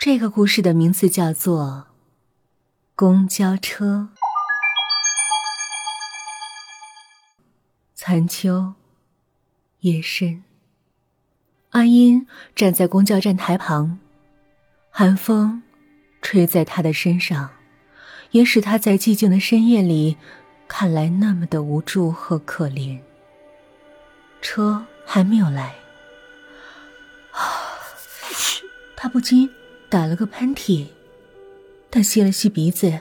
这个故事的名字叫做《公交车》。残秋，夜深。阿音站在公交站台旁，寒风吹在她的身上，也使她在寂静的深夜里看来那么的无助和可怜。车还没有来，啊！她不禁。打了个喷嚏，他吸了吸鼻子，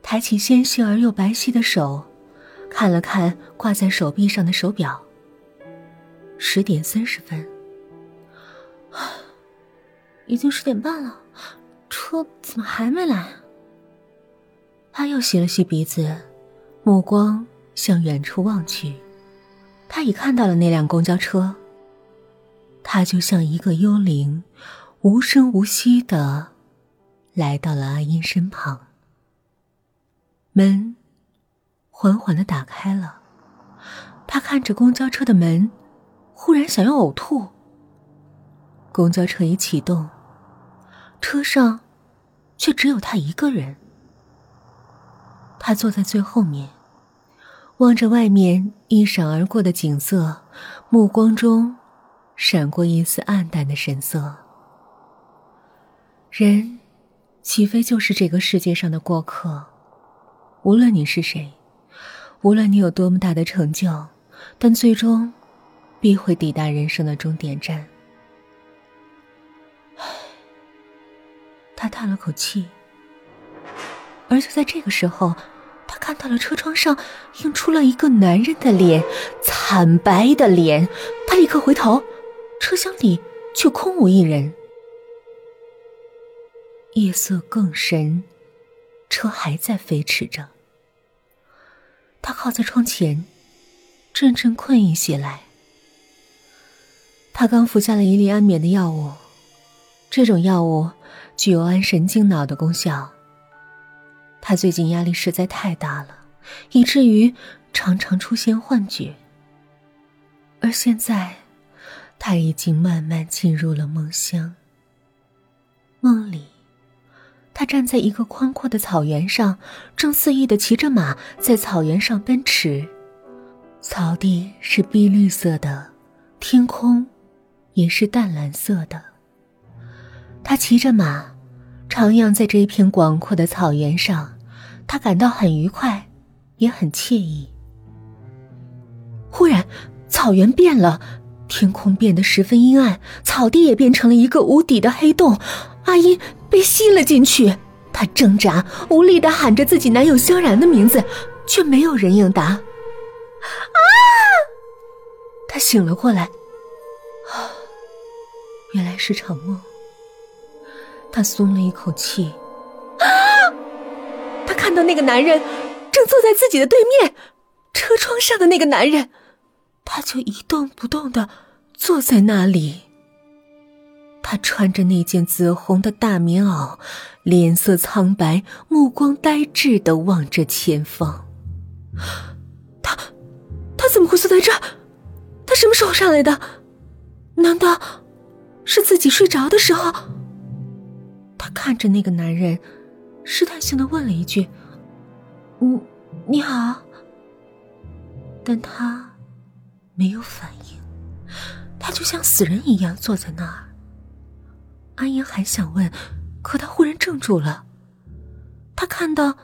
抬起纤细而又白皙的手，看了看挂在手臂上的手表。十点三十分，已经十点半了，车怎么还没来？他又吸了吸鼻子，目光向远处望去，他已看到了那辆公交车。他就像一个幽灵。无声无息的来到了阿英身旁，门缓缓的打开了。他看着公交车的门，忽然想要呕吐。公交车已启动，车上却只有他一个人。他坐在最后面，望着外面一闪而过的景色，目光中闪过一丝暗淡的神色。人，岂非就是这个世界上的过客？无论你是谁，无论你有多么大的成就，但最终必会抵达人生的终点站。他叹了口气，而就在这个时候，他看到了车窗上映出了一个男人的脸，惨白的脸。他立刻回头，车厢里却空无一人。夜色更深，车还在飞驰着。他靠在窗前，阵阵困意袭来。他刚服下了一粒安眠的药物，这种药物具有安神静脑的功效。他最近压力实在太大了，以至于常常出现幻觉。而现在，他已经慢慢进入了梦乡。梦里。站在一个宽阔的草原上，正肆意的骑着马在草原上奔驰。草地是碧绿色的，天空也是淡蓝色的。他骑着马，徜徉在这一片广阔的草原上，他感到很愉快，也很惬意。忽然，草原变了，天空变得十分阴暗，草地也变成了一个无底的黑洞。阿音。被吸了进去，她挣扎无力的喊着自己男友萧然的名字，却没有人应答。啊！她醒了过来，啊，原来是场梦。她松了一口气。啊！她看到那个男人正坐在自己的对面，车窗上的那个男人，他就一动不动的坐在那里。他穿着那件紫红的大棉袄，脸色苍白，目光呆滞的望着前方。他，他怎么会坐在这儿？他什么时候上来的？难道是自己睡着的时候？他看着那个男人，试探性的问了一句：“嗯，你好。”但他没有反应，他就像死人一样坐在那儿。阿英还想问，可他忽然怔住了。他看到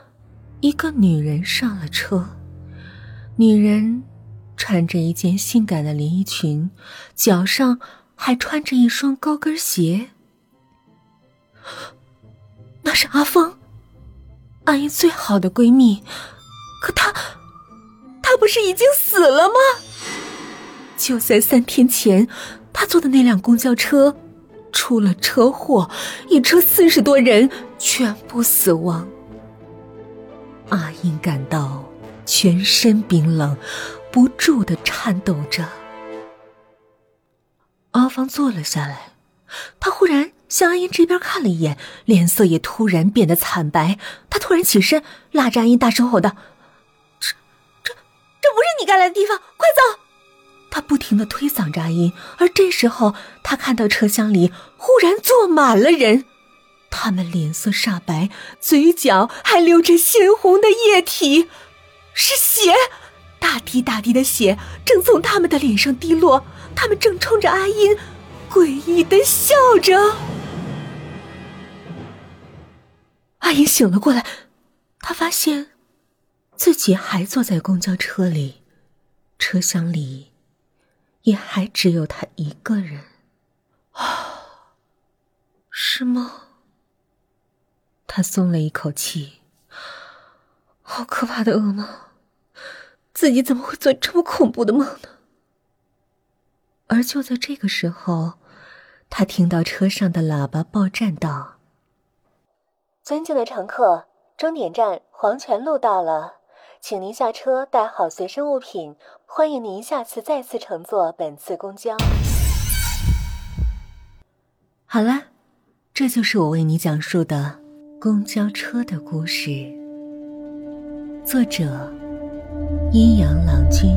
一个女人上了车，女人穿着一件性感的连衣裙，脚上还穿着一双高跟鞋。那是阿芳，阿英最好的闺蜜。可她，她不是已经死了吗？就在三天前，她坐的那辆公交车。出了车祸，一车四十多人全部死亡。阿英感到全身冰冷，不住的颤抖着。阿芳坐了下来，他忽然向阿英这边看了一眼，脸色也突然变得惨白。他突然起身，拉着阿英大声吼道：“这、这、这不是你该来的地方，快走！”他不停的推搡着阿音，而这时候他看到车厢里忽然坐满了人，他们脸色煞白，嘴角还流着鲜红的液体，是血，大滴大滴的血正从他们的脸上滴落。他们正冲着阿音诡异的笑着。阿英醒了过来，她发现自己还坐在公交车里，车厢里也还只有他一个人。啊，是吗？他松了一口气。好可怕的噩梦！自己怎么会做这么恐怖的梦呢？而就在这个时候，他听到车上的喇叭报站道：“尊敬的乘客，终点站黄泉路到了，请您下车带好随身物品，欢迎您下次再次乘坐本次公交。”好了，这就是我为你讲述的公交车的故事。作者：阴阳郎君。